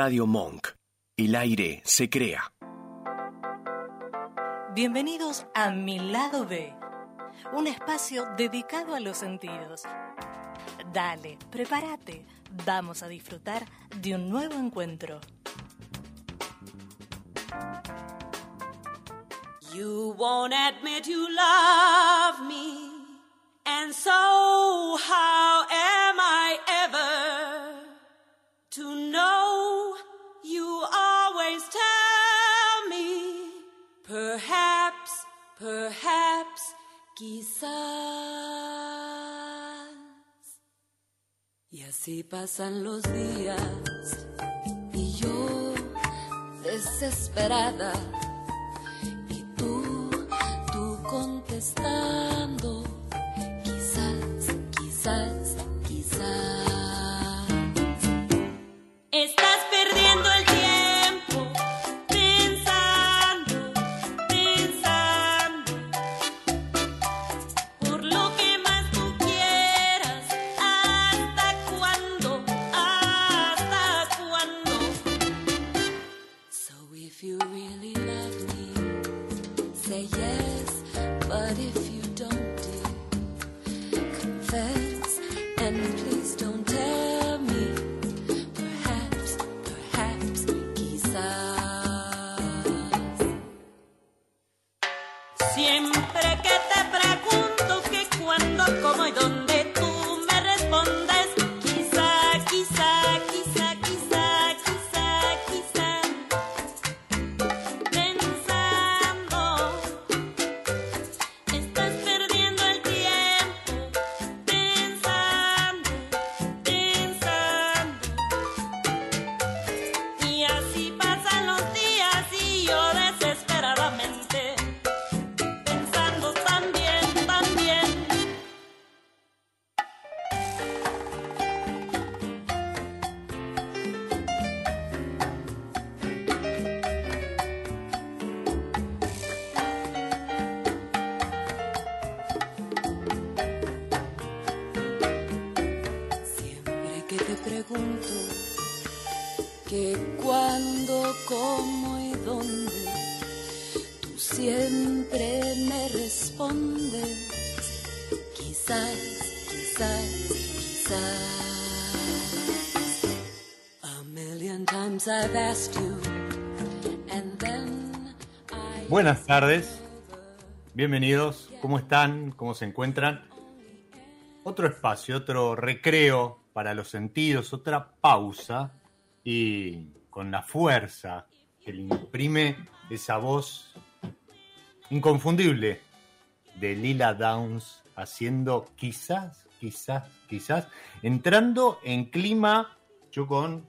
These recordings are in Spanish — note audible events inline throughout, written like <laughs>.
Radio Monk. El aire se crea. Bienvenidos a Mi Lado B, un espacio dedicado a los sentidos. Dale, prepárate, vamos a disfrutar de un nuevo encuentro. You won't admit you love me, and so how am I ever to know? Quizás. Y así pasan los días, y yo desesperada contestando. Buenas tardes, bienvenidos, ¿cómo están? ¿Cómo se encuentran? Otro espacio, otro recreo para los sentidos, otra pausa y con la fuerza que le imprime esa voz inconfundible de Lila Downs haciendo quizás, quizás, quizás, entrando en clima, yo con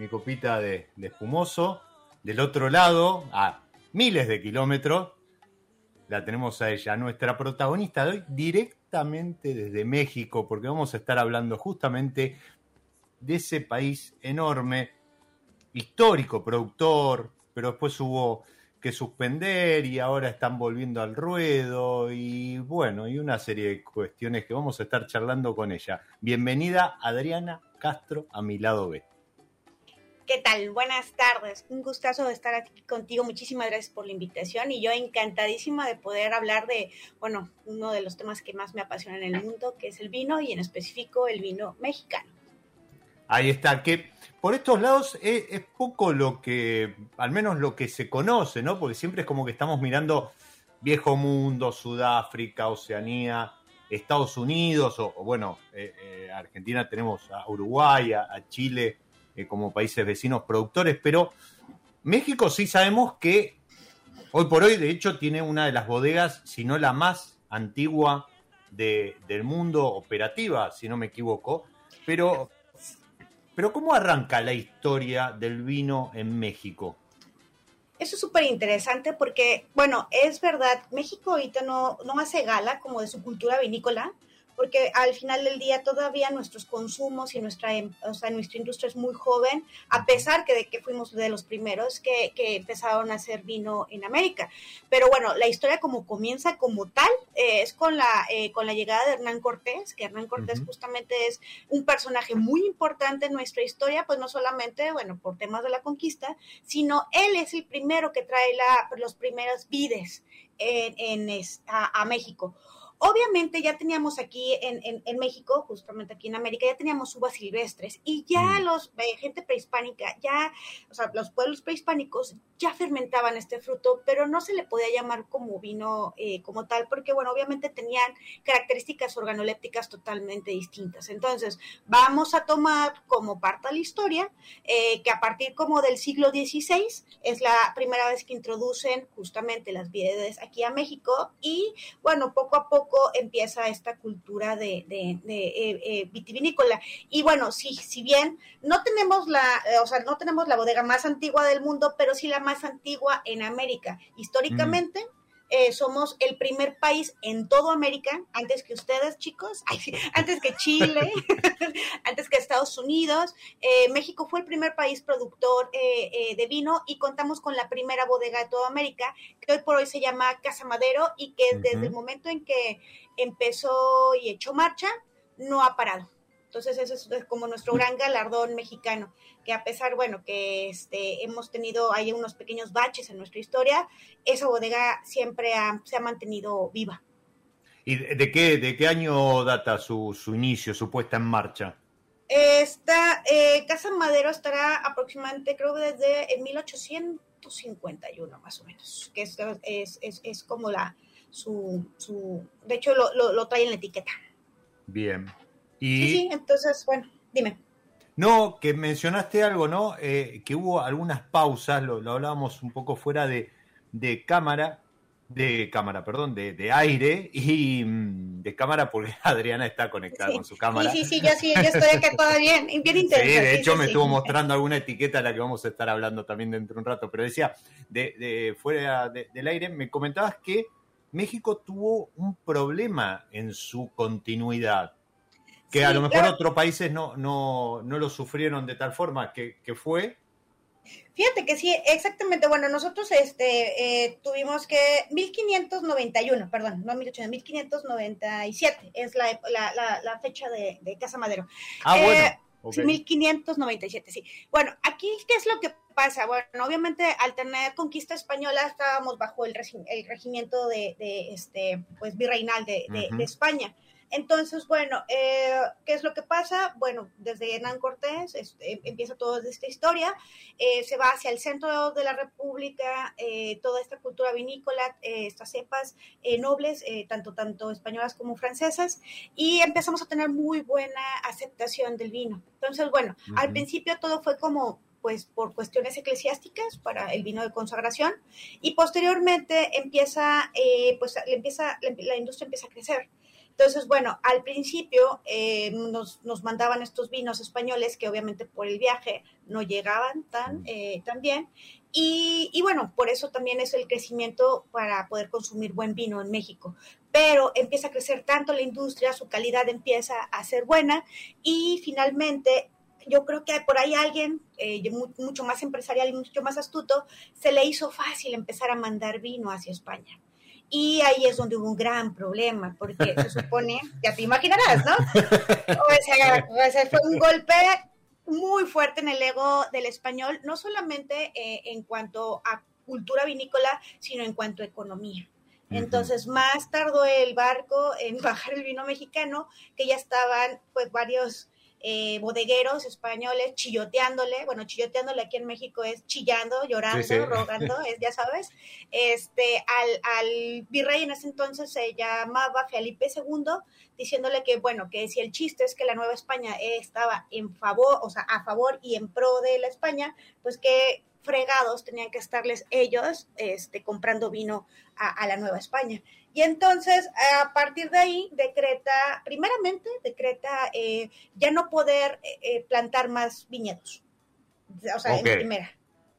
mi copita de, espumoso, del otro lado, a miles de kilómetros, la tenemos a ella, nuestra protagonista de hoy, directamente desde México, porque vamos a estar hablando justamente de ese país enorme, histórico, productor, pero después hubo que suspender y ahora están volviendo al ruedo y bueno, y una serie de cuestiones que vamos a estar charlando con ella. Bienvenida Adriana Castro a mi lado B. ¿Qué tal? Buenas tardes. Un gustazo de estar aquí contigo. Muchísimas gracias por la invitación y yo encantadísima de poder hablar de, bueno, uno de los temas que más me apasiona en el mundo, que es el vino y en específico el vino mexicano. Ahí está, que por estos lados es, poco lo que, al menos lo que se conoce, ¿no? Porque siempre es como que estamos mirando viejo mundo, Sudáfrica, Oceanía, Estados Unidos, o, bueno, eh, eh, Argentina tenemos a Uruguay, a Chile eh, como países vecinos productores, pero México sí sabemos que hoy por hoy, de hecho, tiene una de las bodegas, si no la más antigua de, del mundo operativa, si no me equivoco, pero pero ¿cómo arranca la historia del vino en México? Eso es súper interesante porque, bueno, es verdad, México ahorita no, no hace gala como de su cultura vinícola, porque al final del día todavía nuestros consumos y nuestra, em, o sea, nuestra industria es muy joven, a pesar que de que fuimos de los primeros que, que empezaron a hacer vino en América. Pero bueno, la historia como comienza como tal eh, es con la, eh, con la llegada de Hernán Cortés, que Hernán Cortés justamente es un personaje muy importante en nuestra historia, pues no solamente, bueno, por temas de la conquista, sino él es el primero que trae la, los primeros vides en, en a, a México. Obviamente ya teníamos aquí en, en, México, justamente aquí en América, ya teníamos uvas silvestres y ya mm. los, eh, gente prehispánica, ya, o sea, los pueblos prehispánicos ya fermentaban este fruto, pero no se le podía llamar como vino eh, como tal, porque bueno, obviamente tenían características organolépticas totalmente distintas. Entonces, vamos a tomar como parte de la historia eh, que a partir como del siglo XVI es la primera vez que introducen justamente las vides aquí a México y bueno, poco a poco empieza esta cultura de, de, eh, vitivinícola. Y bueno, si, si bien no tenemos la, o sea, no tenemos la bodega más antigua del mundo, pero sí la más antigua en América. Históricamente, eh, somos el primer país en toda América, antes que ustedes, chicos, <laughs> antes que Chile, <laughs> antes que Estados Unidos. Eh, México fue el primer país productor eh, de vino y contamos con la primera bodega de toda América, que hoy por hoy se llama Casa Madero y que desde el momento en que empezó y echó marcha, no ha parado. Entonces, eso es como nuestro gran galardón mexicano, que a pesar, bueno, que este, hemos tenido ahí unos pequeños baches en nuestra historia, esa bodega siempre se ha mantenido viva. ¿Y de qué, de qué año data su, inicio, su puesta en marcha? Esta eh, Casa Madero estará aproximadamente, creo, desde el 1851, más o menos, que es, es, es, como la, su, su, de hecho lo, lo, lo trae en la etiqueta. Bien, Sí, sí, entonces, bueno, dime. No, que mencionaste algo, ¿no? Eh, que hubo algunas pausas, lo, hablábamos un poco fuera de, cámara, de cámara, perdón, de, aire y mm, de cámara porque <laughs> Adriana está conectada con su cámara. Sí, sí, sí, yo sí, yo estoy acá todavía bien, bien interesante. Sí, de hecho me estuvo mostrando alguna etiqueta a la que vamos a estar hablando también dentro de un rato, pero decía, de, de fuera del aire, me comentabas que México tuvo un problema en su continuidad que a lo mejor otros países no, no, no, lo sufrieron de tal forma que, que, fue. Fíjate que sí, exactamente. Bueno, nosotros este, eh, tuvimos que 1591, perdón, no 1800, 1597 es la, la, la, fecha de, de, Casa Madero. Ah, bueno. 1597, eh, sí. Bueno, aquí, ¿qué es lo que pasa? Bueno, obviamente al tener conquista española estábamos bajo el, el regimiento de, de, este, pues, virreinal de, de España. Entonces, bueno, eh, ¿qué es lo que pasa? Bueno, desde Hernán Cortés este, empieza toda esta historia, eh, se va hacia el centro de la República, eh, toda esta cultura vinícola, estas cepas nobles, tanto, tanto españolas como francesas, y empezamos a tener muy buena aceptación del vino. Entonces, bueno, al principio todo fue como pues por cuestiones eclesiásticas para el vino de consagración y posteriormente empieza pues empieza la, industria empieza a crecer entonces, bueno, al principio eh, nos, nos, mandaban estos vinos españoles que obviamente por el viaje no llegaban tan, eh, tan bien. Y, y, bueno, por eso también es el crecimiento para poder consumir buen vino en México. Pero empieza a crecer tanto la industria, su calidad empieza a ser buena y finalmente yo creo que por ahí alguien eh, mucho más empresarial y mucho más astuto se le hizo fácil empezar a mandar vino hacia España. Y ahí es donde hubo un gran problema, porque se supone, <laughs> ya te imaginarás, ¿no? O sea, fue un golpe muy fuerte en el ego del español, no solamente eh, en cuanto a cultura vinícola, sino en cuanto a economía. Entonces, más tardó el barco en <laughs> bajar el vino mexicano, que ya estaban pues varios eh, bodegueros españoles chilloteándole, bueno, chilloteándole aquí en México es chillando, llorando, rogando, es, ya sabes, este, al, al, virrey en ese entonces se llamaba Felipe II, diciéndole que, bueno, que si el chiste es que la Nueva España estaba en favor, o sea, a favor y en pro de la España, pues que fregados tenían que estarles ellos este, comprando vino a, la Nueva España. Y entonces, a partir de ahí, decreta, primeramente, decreta eh, ya no poder eh, eh, plantar más viñedos, o sea, en primera.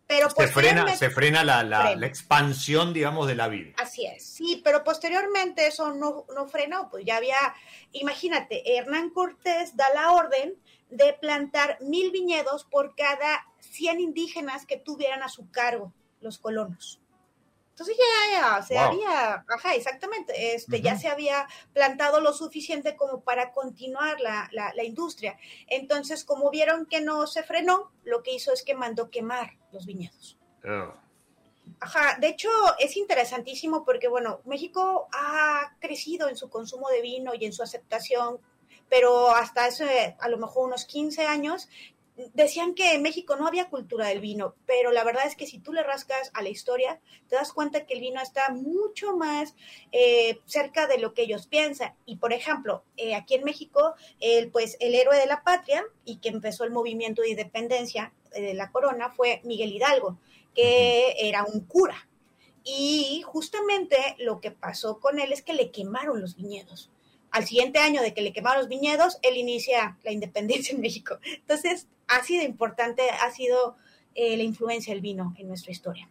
Pero se frena, se frena la, la- Frena. la expansión, digamos, de la vid. Así es, sí, pero posteriormente eso no, no frenó, pues ya había, imagínate, Hernán Cortés da la orden de plantar mil viñedos por cada 100 indígenas que tuvieran a su cargo los colonos. Entonces ya, ya se Wow. había, ajá, exactamente, este, ya se había plantado lo suficiente como para continuar la, la, la industria. Entonces, como vieron que no se frenó, lo que hizo es que mandó quemar los viñedos. Ajá, de hecho es interesantísimo porque, bueno, México ha crecido en su consumo de vino y en su aceptación, pero hasta hace a lo mejor unos 15 años decían que en México no había cultura del vino, pero la verdad es que si tú le rascas a la historia, te das cuenta que el vino está mucho más eh, cerca de lo que ellos piensan. Y por ejemplo, eh, aquí en México, el, pues el héroe de la patria y que empezó el movimiento de independencia eh, de la corona fue Miguel Hidalgo, que era un cura. Y justamente lo que pasó con él es que le quemaron los viñedos. Al siguiente año de que le quemaron los viñedos, él inicia la independencia en México. Entonces, así de importante ha sido eh, la influencia del vino en nuestra historia.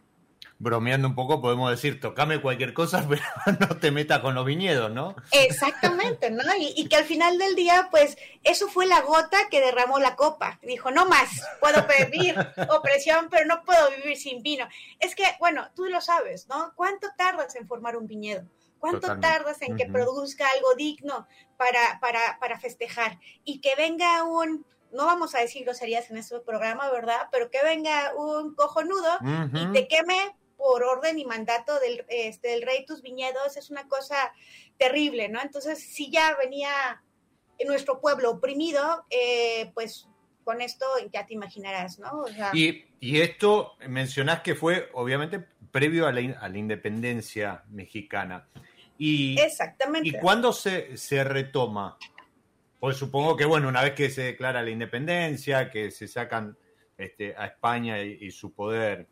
Bromeando un poco, podemos decir, tocame cualquier cosa, <laughs> pero no te metas con los viñedos, ¿no? Exactamente, ¿no? Y, y que al final del día, pues, eso fue la gota que derramó la copa. Dijo, no más, puedo pedir opresión, pero no puedo vivir sin vino. Es que, bueno, tú lo sabes, ¿no? ¿Cuánto tardas en formar un viñedo? ¿Cuánto Totalmente. tardas en que produzca algo digno para, para, para festejar? Y que venga un, no vamos a decir groserías en este programa, ¿verdad? Pero que venga un cojonudo y te queme por orden y mandato del, este, del rey tus viñedos es una cosa terrible, ¿no? Entonces, si ya venía en nuestro pueblo oprimido, eh, pues con esto ya te imaginarás, ¿no? O sea, Y, y esto mencionás que fue, obviamente, previo a la, a la independencia mexicana. Y, exactamente. ¿Y cuándo se, se retoma? Pues supongo que, bueno, una vez que se declara la independencia, que se sacan este, a España y, y su poder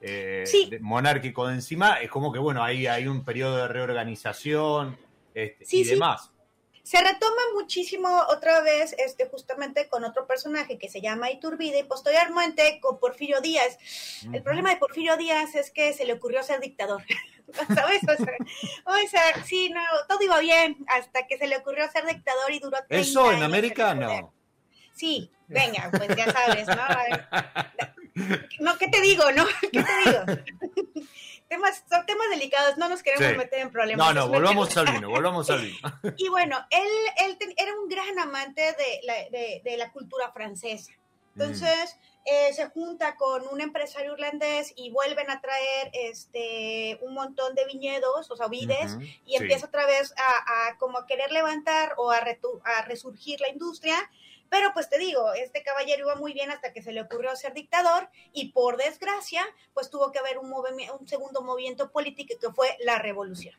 eh, Sí. monárquico de encima, es como que, bueno, ahí hay un periodo de reorganización este, Sí, y sí. demás. Se retoma muchísimo otra vez, este, justamente con otro personaje que se llama Iturbide y posteriormente con Porfirio Díaz. El problema de Porfirio Díaz es que se le ocurrió ser dictador, <laughs> <laughs> ¿sabes? O sea, o sea, sí, no, todo iba bien hasta que se le ocurrió ser dictador y duró 30 Eso en América no. Sí, venga, pues ya sabes, ¿no? A ver. No, ¿qué te digo, no? <laughs> ¿Qué te digo? <laughs> temas, son temas delicados, no nos queremos Sí. meter en problemas. No, no, volvamos al vino, volvamos al vino. y bueno, él, él ten- era un gran amante de la, de, de la cultura francesa. Entonces, eh, se junta con un empresario irlandés y vuelven a traer este un montón de viñedos, o sea, vides, y sí. empieza otra vez a, a como a querer levantar o a, retu- a resurgir la industria. Pero pues te digo, este caballero iba muy bien hasta que se le ocurrió ser dictador y por desgracia, pues tuvo que haber un, segundo movimiento político que fue la revolución.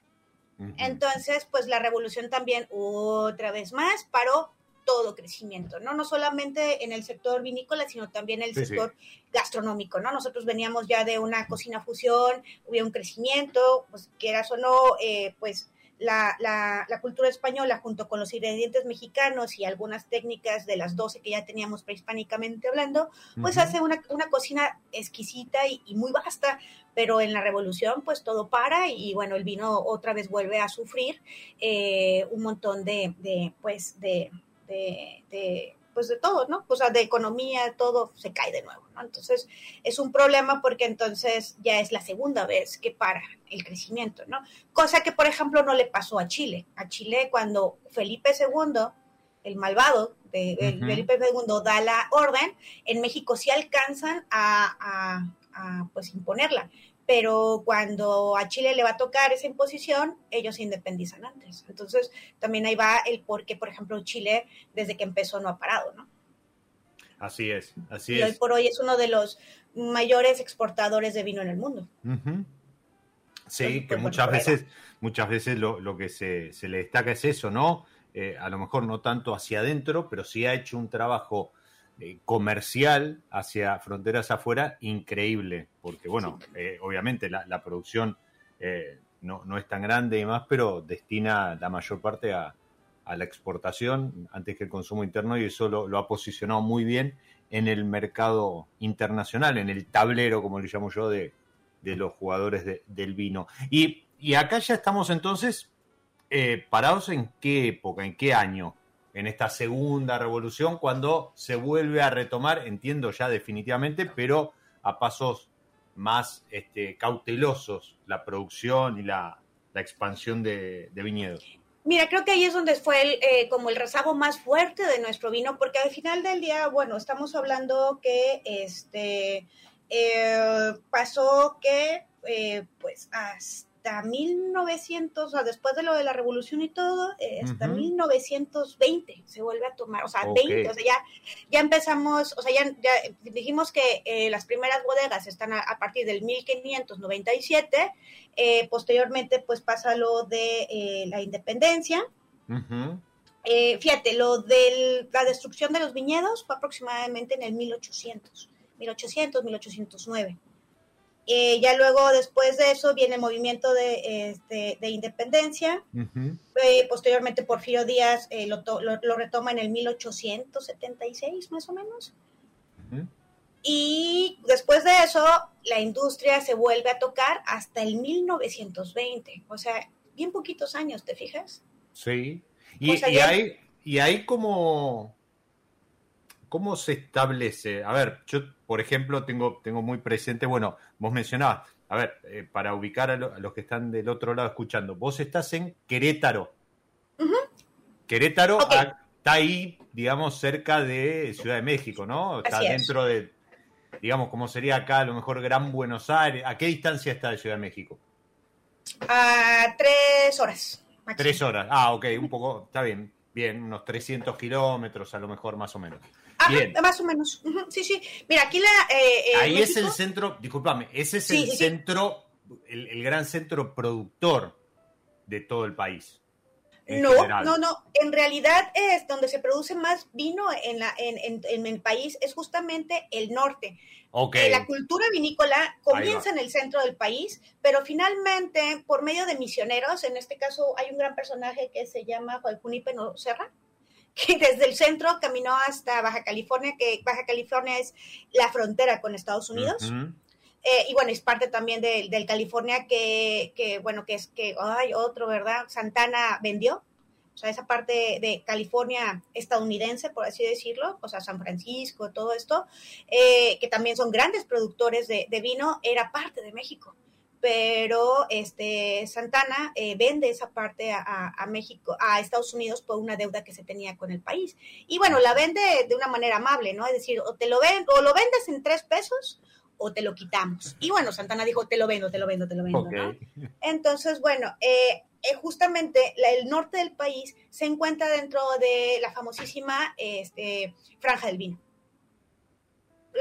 Entonces, pues la revolución también otra vez más paró todo crecimiento, ¿no? No solamente en el sector vinícola, sino también en el Sí, sí. sector gastronómico, ¿no? Nosotros veníamos ya de una cocina fusión, hubo un crecimiento, pues quieras o no, eh, pues la, la, la cultura española junto con los ingredientes mexicanos y algunas técnicas de las 12 que ya teníamos prehispánicamente hablando, pues hace una, una cocina exquisita y, y muy vasta, pero en la revolución pues todo para y, bueno, el vino otra vez vuelve a sufrir eh, un montón de, de pues de, de, de, pues de todo, ¿no? O sea, de economía, todo se cae de nuevo, ¿no? Entonces es un problema porque entonces ya es la segunda vez que para el crecimiento, ¿no? Cosa que, por ejemplo, no le pasó a Chile. A Chile cuando Felipe II, el malvado de. Felipe II da la orden, en México sí alcanzan a, a- a, pues imponerla, pero cuando a Chile le va a tocar esa imposición, ellos se independizan antes. Entonces, también ahí va el por qué, por ejemplo, Chile, desde que empezó, no ha parado, ¿no? Así es, así Y hoy por hoy es uno de los mayores exportadores de vino en el mundo. Sí, Entonces, que pues, muchas bueno, veces, muchas veces lo, lo que se, se le destaca es eso, ¿no? Eh, a lo mejor no tanto hacia adentro, pero sí ha hecho un trabajo eh, comercial hacia fronteras afuera increíble, porque bueno, eh, obviamente la, producción eh, no, no es tan grande y demás, pero destina la mayor parte a, a la exportación antes que el consumo interno y eso lo, lo ha posicionado muy bien en el mercado internacional, en el tablero, como le llamo yo, de, de los jugadores de- del vino. Y, y acá ya estamos entonces parados en qué época, en qué año, en esta segunda revolución, cuando se vuelve a retomar, entiendo ya definitivamente, pero a pasos más este, cautelosos la producción y la, expansión de, de viñedos. Mira, creo que ahí es donde fue el, eh, como el rezago más fuerte de nuestro vino, porque al final del día, bueno, estamos hablando que este eh, pasó que eh, pues hasta 1900, o sea, después de lo de la revolución y todo, eh, hasta Ujú. 1920 se vuelve a tomar, o sea, Ok. 20, o sea, ya, ya empezamos, o sea, ya, ya dijimos que eh, las primeras bodegas están a, a partir del 1597, eh, posteriormente pues pasa lo de eh, la independencia, fíjate, lo de la destrucción de los viñedos fue aproximadamente en el 1800, 1800, 1809. Eh, ya luego, después de eso, viene el movimiento de, este, de independencia. Ujú. Eh, posteriormente, Porfirio Díaz eh, lo, lo- lo retoma en el 1876, más o menos. Y después de eso, la industria se vuelve a tocar hasta el 1920. O sea, bien poquitos años, ¿te fijas? Sí. Y, O sea, y ya- hay, y hay como. ¿Cómo se establece? A ver, yo, por ejemplo, tengo, tengo muy presente, bueno, vos mencionabas, a ver, eh, para ubicar a, lo- a los que están del otro lado escuchando, vos estás en Querétaro. Querétaro está ahí, digamos, cerca de Ciudad de México, ¿no? Está Así es. dentro de, digamos, como sería acá, a lo mejor Gran Buenos Aires. ¿A qué distancia está de Ciudad de México? A tres horas. máximo. Tres horas. Ah, ok, un poco, está bien, bien, unos 300 kilómetros a lo mejor, más o menos. Ajá, Bien. más o menos. Sí, sí. Mira, aquí la. eh, eh, Ahí es el centro, discúlpame, ese es Sí, el sí, centro, el, el gran centro productor de todo el país. No, general. no, no. En realidad es donde se produce más vino en, la, en, en- en el país, es justamente el norte. Ok, Eh, La cultura vinícola comienza en el centro del país, pero finalmente, por medio de misioneros, en este caso hay un gran personaje que se llama Juan Peno Serra, <laughs> que desde el centro caminó hasta Baja California, que Baja California es la frontera con Estados Unidos. Eh, y bueno, es parte también del, del California que, que, bueno, que es que, ay, otro, ¿verdad? Santana vendió. O sea, esa parte de California estadounidense, por así decirlo, o sea, San Francisco, todo esto, eh, que también son grandes productores de, de vino, era parte de México. Pero este Santana eh, vende esa parte a, a- a México, a Estados Unidos por una deuda que se tenía con el país. Y bueno, la vende de una manera amable, ¿no? Es decir, o te lo ven, o lo vendes en tres pesos, o te lo quitamos. Y bueno, Santana dijo, te lo vendo, te lo vendo, te lo vendo. ¿no? <laughs> Entonces, bueno, eh, eh, justamente la- el norte del país se encuentra dentro de la famosísima este, franja del vino.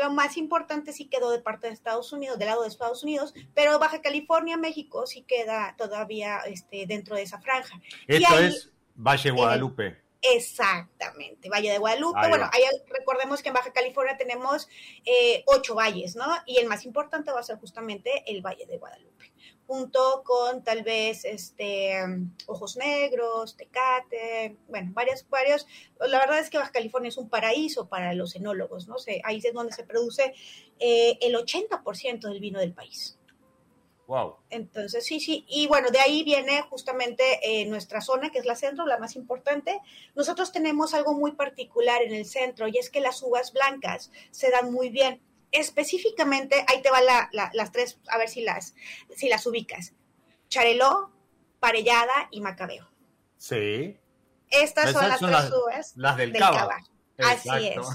Lo más importante sí quedó de parte de Estados Unidos, del lado de Estados Unidos, pero Baja California, México sí queda todavía este, dentro de esa franja. Esto ahí- es Valle Guadalupe. Exactamente, Valle de Guadalupe. Ahí bueno, ahí recordemos que en Baja California tenemos eh, ocho valles, ¿no? Y el más importante va a ser justamente el Valle de Guadalupe, junto con tal vez este Ojos Negros, Tecate, bueno, varios, varios. La verdad es que Baja California es un paraíso para los enólogos, ¿no? Se, ahí es donde se produce eh, el 80% del vino del país. Wow. Entonces, sí, sí. Y bueno, de ahí viene justamente eh, nuestra zona, que es la centro, la más importante. Nosotros tenemos algo muy particular en el centro y es que las uvas blancas se dan muy bien. Específicamente, ahí te van la, la, las tres, a ver si las, si las ubicas. Chareló, Parellada y Macabeo. Sí. Estas Esas son las son tres las- uvas Las del, del Cava. Cava. Así Exacto.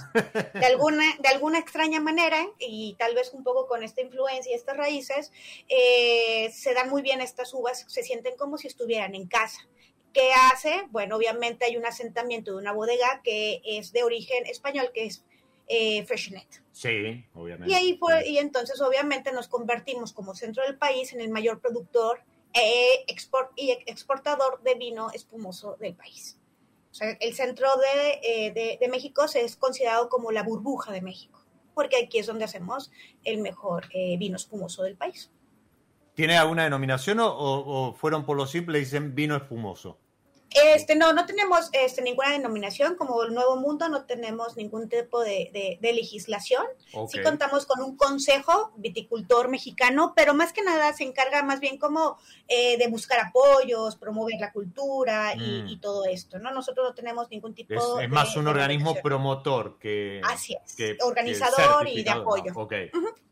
de alguna, de alguna extraña manera, y tal vez un poco con esta influencia y estas raíces, eh, se dan muy bien estas uvas, se sienten como si estuvieran en casa. ¿Qué hace? Bueno, obviamente hay un asentamiento de una bodega que es de origen español, que es eh, Freshenet. Sí, obviamente. Y ahí fue, y entonces obviamente nos convertimos como centro del país en el mayor productor eh, export, y exportador de vino espumoso del país. O sea, el centro de, eh, de, de México se es considerado como la burbuja de México, porque aquí es donde hacemos el mejor eh, vino espumoso del país. ¿Tiene alguna denominación o, o- o fueron por lo simple y dicen vino espumoso? Este, no, no tenemos este, ninguna denominación, como el Nuevo Mundo no tenemos ningún tipo de, de- de legislación. Ok. Sí contamos con un consejo viticultor mexicano, pero más que nada se encarga más bien como eh, de buscar apoyos, promover la cultura y, Mm. y todo esto, ¿no? Nosotros no tenemos ningún tipo Es, de... es más un organismo promotor que. Así es, que- que organizador y de apoyo. Ok.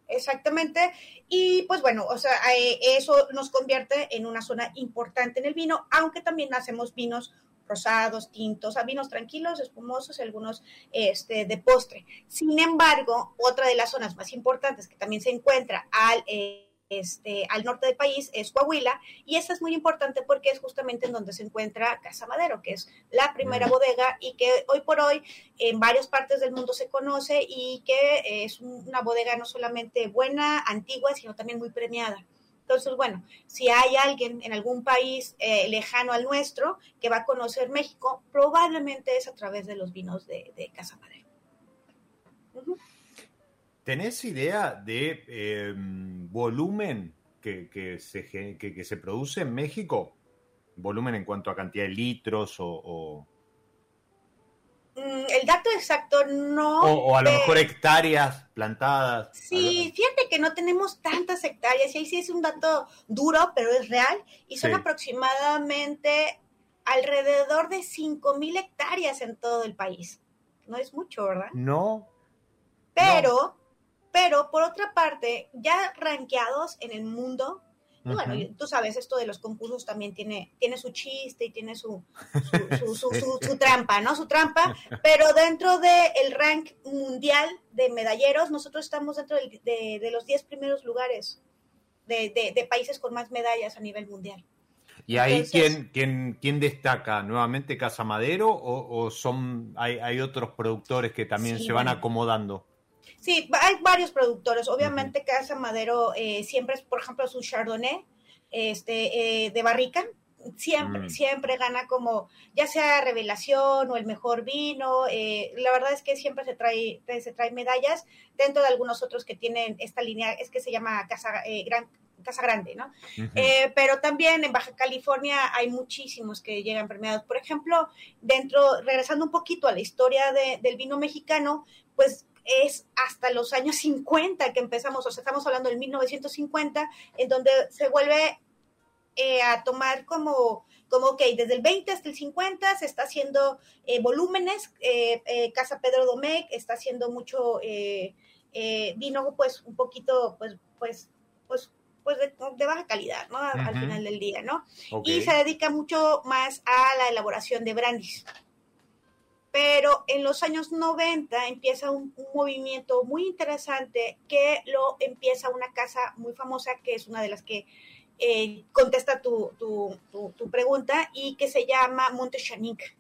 Exactamente. Y pues bueno, o sea, eh, eso nos convierte en una zona importante en el vino, aunque también hacemos vinos rosados, tintos, a vinos tranquilos, espumosos algunos este, de postre. Sin embargo, otra de las zonas más importantes que también se encuentra al, eh, este, al norte del país es Coahuila, y esa es muy importante porque es justamente en donde se encuentra Casa Madero, que es la primera Mm. bodega y que hoy por hoy en varias partes del mundo se conoce y que es una bodega no solamente buena, antigua, sino también muy premiada. Entonces, bueno, si hay alguien en algún país eh, lejano al nuestro que va a conocer México, probablemente es a través de los vinos de, de Casa Madero. ¿Tenés idea de eh, volumen que, que se, que, que se produce en México? ¿Volumen en cuanto a cantidad de litros o, o, Mm, el dato exacto no. o- o a lo mejor hectáreas plantadas? Sí, fíjate que no tenemos tantas hectáreas, y ahí sí es un dato duro, pero es real, y son Sí. aproximadamente alrededor de 5.000 hectáreas en todo el país. No es mucho, ¿verdad? No. Pero, pero por otra parte, ya rankeados en el mundo, y bueno, Ujú. y tú sabes, esto de los concursos también tiene, tiene su chiste y tiene su, <laughs> su, su- su- su- trampa, ¿no? Su trampa, pero dentro del rank mundial de medalleros, nosotros estamos dentro del- de, de los 10 primeros lugares de, de- de países con más medallas a nivel mundial. ¿Y ahí Entonces- quién, quién, quién destaca? ¿Nuevamente Casa Madero o, o son hay, hay otros productores que también Sí, se van bueno. acomodando? Sí, hay varios productores. Obviamente, Casa Madero eh, siempre es, por ejemplo, su Chardonnay este, eh, de barrica. Siempre, Mm. siempre gana como, ya sea revelación o el mejor vino. eh, la verdad es que siempre se trae, se trae medallas dentro de algunos otros que tienen esta línea, es que se llama Casa, eh, Gran, Casa Grande, ¿no? Eh, pero también en Baja California hay muchísimos que llegan premiados. Por ejemplo, dentro, regresando un poquito a la historia de- del vino mexicano, pues es hasta los años 50 que empezamos, o sea, estamos hablando del 1950, en donde se vuelve eh, a tomar como, como, ok, desde el 20 hasta el 50 se está haciendo eh, volúmenes, eh, Casa Pedro Domecq está haciendo mucho vino, pues, un poquito, pues, pues, pues, pues de, de baja calidad, ¿no? Al final del día, ¿no? Y se dedica mucho más a la elaboración de brandis. Pero en los años 90 empieza un, movimiento muy interesante que lo empieza una casa muy famosa, que es una de las que eh, contesta tu, tu, tu- pregunta, y que se llama Monte Chanic.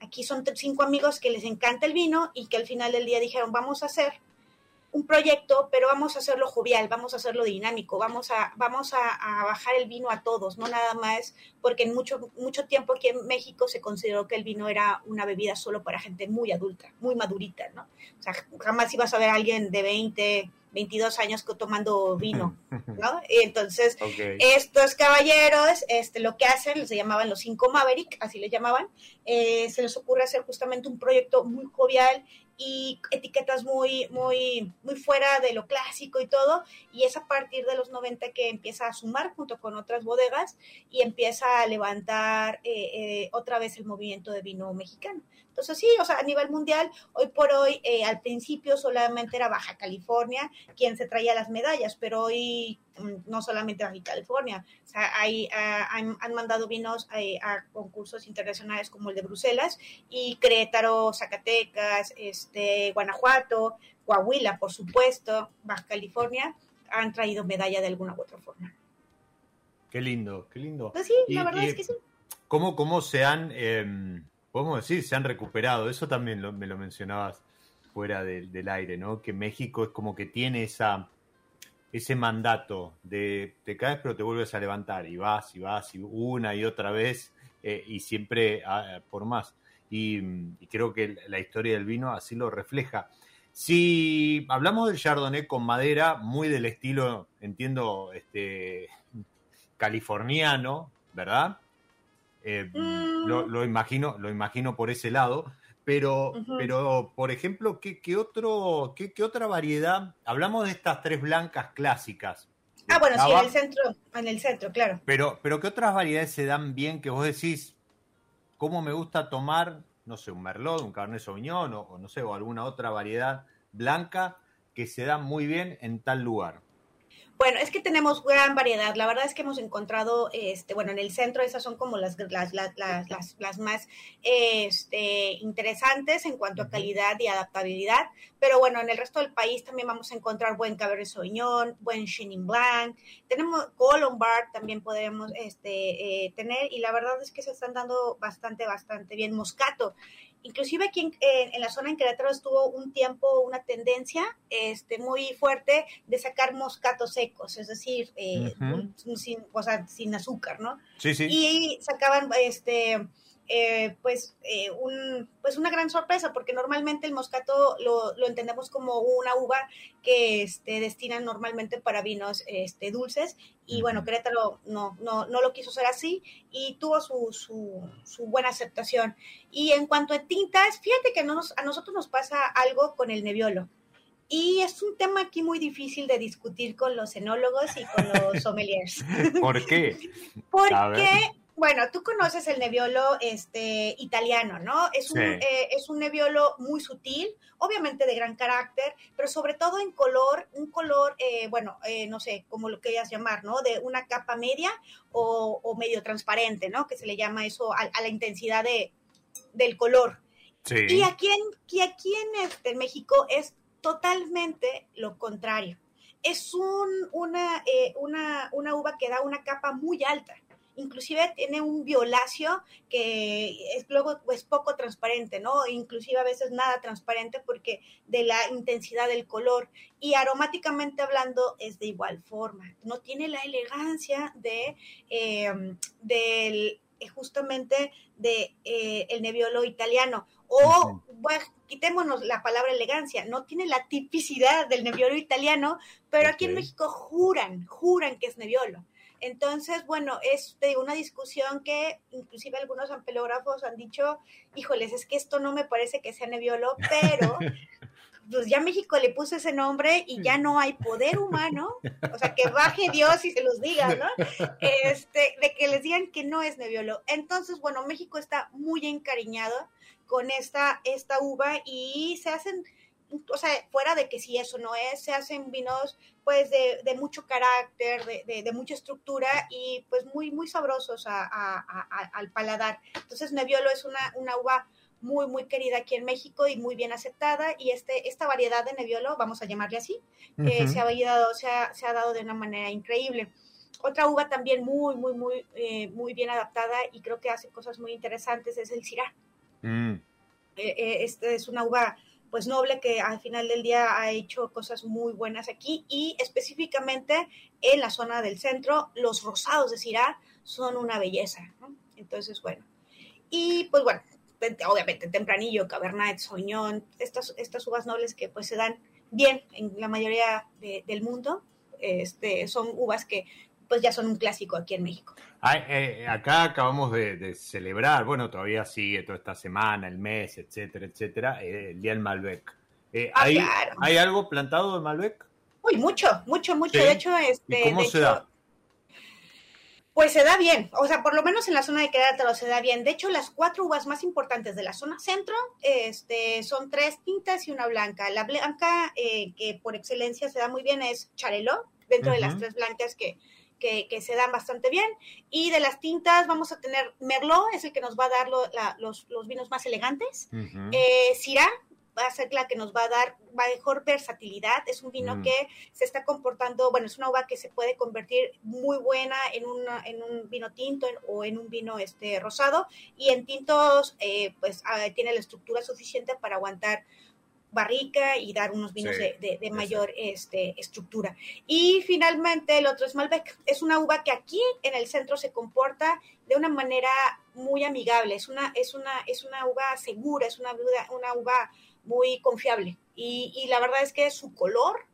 Aquí son cinco amigos que les encanta el vino y que al final del día dijeron, vamos a hacer un proyecto, pero vamos a hacerlo jovial, vamos a hacerlo dinámico, vamos a, vamos a, a bajar el vino a todos, no nada más, porque en mucho, mucho tiempo aquí en México se consideró que el vino era una bebida solo para gente muy adulta, muy madurita, ¿no? O sea, jamás ibas a ver a alguien de 20, 22 años tomando vino, <laughs> ¿no? Y entonces, Ok. estos caballeros, este, lo que hacen, se llamaban los cinco Maverick, así les llamaban, eh, se les ocurre hacer justamente un proyecto muy jovial y etiquetas muy, muy, muy fuera de lo clásico y todo, y es a partir de los 90 que empieza a sumar junto con otras bodegas y empieza a levantar eh, eh, otra vez el movimiento de vino mexicano. Entonces sí, o sea, a nivel mundial, hoy por hoy, eh, al principio solamente era Baja California quien se traía las medallas, pero hoy mm, no solamente Baja California, o sea, hay, han, han mandado vinos eh, a concursos internacionales como el de Bruselas y Querétaro, Zacatecas, este, Guanajuato, Coahuila, por supuesto, Baja California, han traído medalla de alguna u otra forma. Qué lindo, qué lindo. Pues sí, Y- la verdad y- es que sí. ¿Cómo, cómo se han, eh, podemos decir, se han recuperado? Eso también me lo mencionabas fuera del- aire, ¿no? Que México es como que tiene esa, ese mandato de te caes pero te vuelves a levantar y vas y vas y una y otra vez eh, y siempre ah, por más. Y, y creo que la historia del vino así lo refleja. Si hablamos del Chardonnay con madera, muy del estilo, entiendo, este, californiano, ¿verdad? Eh, Mm. lo, lo imagino, lo imagino por ese lado. Pero, pero por ejemplo, ¿qué, qué otro, qué, qué otra variedad? Hablamos de estas tres blancas clásicas. Ah, bueno, sí, en el centro, en el centro, claro. Pero, pero ¿qué otras variedades se dan bien que vos decís, cómo me gusta tomar, no sé, un merlot, un cabernet sauvignon o, o no sé, o alguna otra variedad blanca que se da muy bien en tal lugar? Bueno, es que tenemos gran variedad. La verdad es que hemos encontrado, este, bueno, en el centro esas son como las, las, las, las, las- más este, interesantes en cuanto a calidad y adaptabilidad. Pero bueno, en el resto del país también vamos a encontrar buen Cabernet Sauvignon, buen Chenin Blanc. Tenemos Colombard también podemos este, eh, tener y la verdad es que se están dando bastante, bastante bien. Moscato. Inclusive aquí en, la zona en Querétaro estuvo un tiempo una tendencia este, muy fuerte de sacar moscatos secos, es decir, eh, sin, o sea, sin azúcar, ¿no? Sí, sí. Y sacaban este eh, pues eh, un pues una gran sorpresa porque normalmente el moscato lo, lo entendemos como una uva que este destinan normalmente para vinos este dulces y bueno Querétaro no no no lo quiso ser así y tuvo su, su, su buena aceptación y en cuanto a tintas fíjate que no nos- a nosotros nos pasa algo con el Nebbiolo y es un tema aquí muy difícil de discutir con los enólogos y con los <laughs> sommeliers. ¿Por qué? <laughs> Porque. Bueno, tú conoces el Nebbiolo este, italiano, ¿no? Es un, Sí. eh, es un Nebbiolo muy sutil, obviamente de gran carácter, pero sobre todo en color, un color, eh, bueno, eh, no sé cómo lo querías llamar, ¿no? De una capa media o, o medio transparente, ¿no? Que se le llama eso a, a la intensidad de, del color. Sí. Y aquí en, y aquí en, este, en México es totalmente lo contrario. Es un, una, eh, una, una uva que da una capa muy alta. Inclusive tiene un violáceo que es, luego es poco transparente, ¿no? Inclusive a veces nada transparente porque de la intensidad del color. Y aromáticamente hablando es de igual forma. No tiene la elegancia de, eh, del, eh, justamente de eh, el Nebbiolo italiano. O, bueno, quitémonos la palabra elegancia, no tiene la tipicidad del Nebbiolo italiano, pero aquí en. México juran, juran que es Nebbiolo. Entonces, bueno, es de una discusión que inclusive algunos ampelógrafos han dicho, híjoles, es que esto no me parece que sea Nebbiolo, pero <laughs> pues ya México le puso ese nombre y ya no hay poder humano, o sea, que baje Dios y se los diga, ¿no? Este, de que les digan que no es Nebbiolo. Entonces, bueno, México está muy encariñado con esta, esta uva y se hacen, o sea, fuera de que si eso no es, se hacen vinos pues de, de mucho carácter, de, de, de, mucha estructura y pues muy, muy sabrosos a, a, a, al paladar. Entonces Nebbiolo es una, una uva muy, muy querida aquí en México y muy bien aceptada. Y este, esta variedad de Nebbiolo, vamos a llamarle así, uh -huh. eh, se, ha dado, se, ha, se, ha, dado de una manera increíble. Otra uva también muy, muy, muy, eh, muy bien adaptada y creo que hace cosas muy interesantes es el Syrah. Mm. Eh, esta es una uva pues noble que al final del día ha hecho cosas muy buenas aquí y específicamente en la zona del centro los rosados de Syrah son una belleza. Entonces, bueno. Y pues bueno, obviamente Tempranillo, Cabernet, Sauvignon, estas, estas uvas nobles que pues se dan bien en la mayoría de, del mundo, este, son uvas que pues ya son un clásico aquí en México. Ay, eh, acá acabamos de, de, celebrar, bueno, todavía sigue toda esta semana, el mes, etcétera, etcétera, eh, el Día del Malbec. Eh, ah, ¿hay, claro. ¿hay, algo plantado de Malbec? Uy, mucho, mucho, mucho. ¿Sí? De hecho, este. ¿Y cómo de se hecho, da? Pues se da bien, o sea, por lo menos en la zona de Querétaro se da bien. De hecho, las cuatro uvas más importantes de la zona centro este, son tres tintas y una blanca. La blanca, eh, que por excelencia se da muy bien, es Charelot, dentro uh -huh. de las tres blancas que, que, que, se dan bastante bien. Y de las tintas vamos a tener Merlot, es el que nos va a dar lo, la, los, los, vinos más elegantes. Uh -huh. eh, Syrah va a ser la que nos va a dar mejor versatilidad. Es un vino mm. que se está comportando, bueno, es una uva que se puede convertir muy buena en, una, en un vino tinto en, o en un vino este, rosado. Y en tintos, eh, pues uh, tiene la estructura suficiente para aguantar barrica y dar unos vinos sí, de, de, de, mayor este, estructura. Y finalmente el otro es Malbec. Es una uva que aquí en el centro se comporta de una manera muy amigable. Es una, es una, es una uva segura, es una, una uva muy confiable. Y, y, la verdad es que su color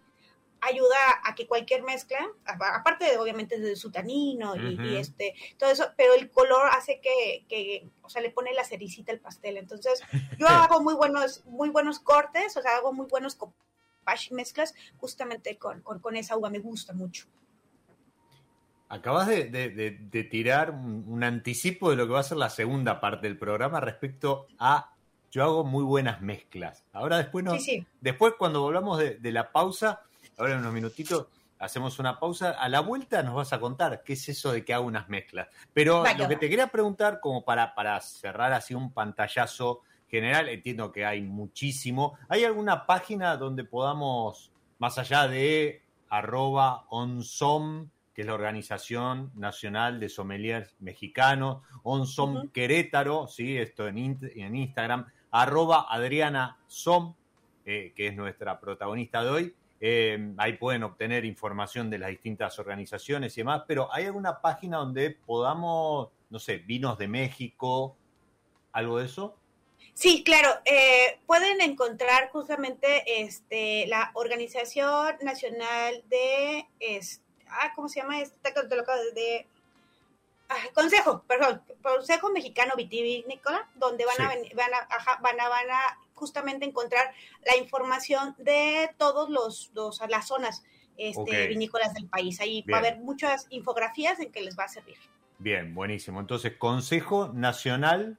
ayuda a que cualquier mezcla, aparte de obviamente de su tanino y, este, todo eso, pero el color hace que, que, o sea, le pone la cericita al pastel. Entonces, yo <laughs> hago muy buenos, muy buenos cortes, o sea, hago muy buenos mezclas justamente con, con, esa uva, me gusta mucho. Acabas de, tirar un, anticipo de lo que va a ser la segunda parte del programa respecto a yo hago muy buenas mezclas. Ahora después no, después cuando volvamos de, la pausa, ahora en unos minutitos hacemos una pausa. A la vuelta nos vas a contar qué es eso de que hago unas mezclas. Pero lo que te quería preguntar, como para, para cerrar así un pantallazo general, entiendo que hay muchísimo. ¿Hay alguna página donde podamos, más allá de arroba onsom, que es la Organización Nacional de Sommeliers Mexicanos, onsom Querétaro, ¿sí? esto en, en Instagram, arroba Adriana Som, eh, que es nuestra protagonista de hoy. Eh, ahí pueden obtener información de las distintas organizaciones y demás, pero ¿hay alguna página donde podamos, no sé, vinos de México, algo de eso? Sí, claro. Eh, pueden encontrar justamente este, la Organización Nacional de, ah, ¿cómo se llama? Este, de, ah, Consejo, perdón, Consejo Mexicano Vitivinícola, donde van, a, van, a, van, a, van a justamente encontrar la información de todos los, las zonas este, vinícolas del país. Ahí va a haber muchas infografías en que les va a servir. Bien, buenísimo. Entonces, Consejo Nacional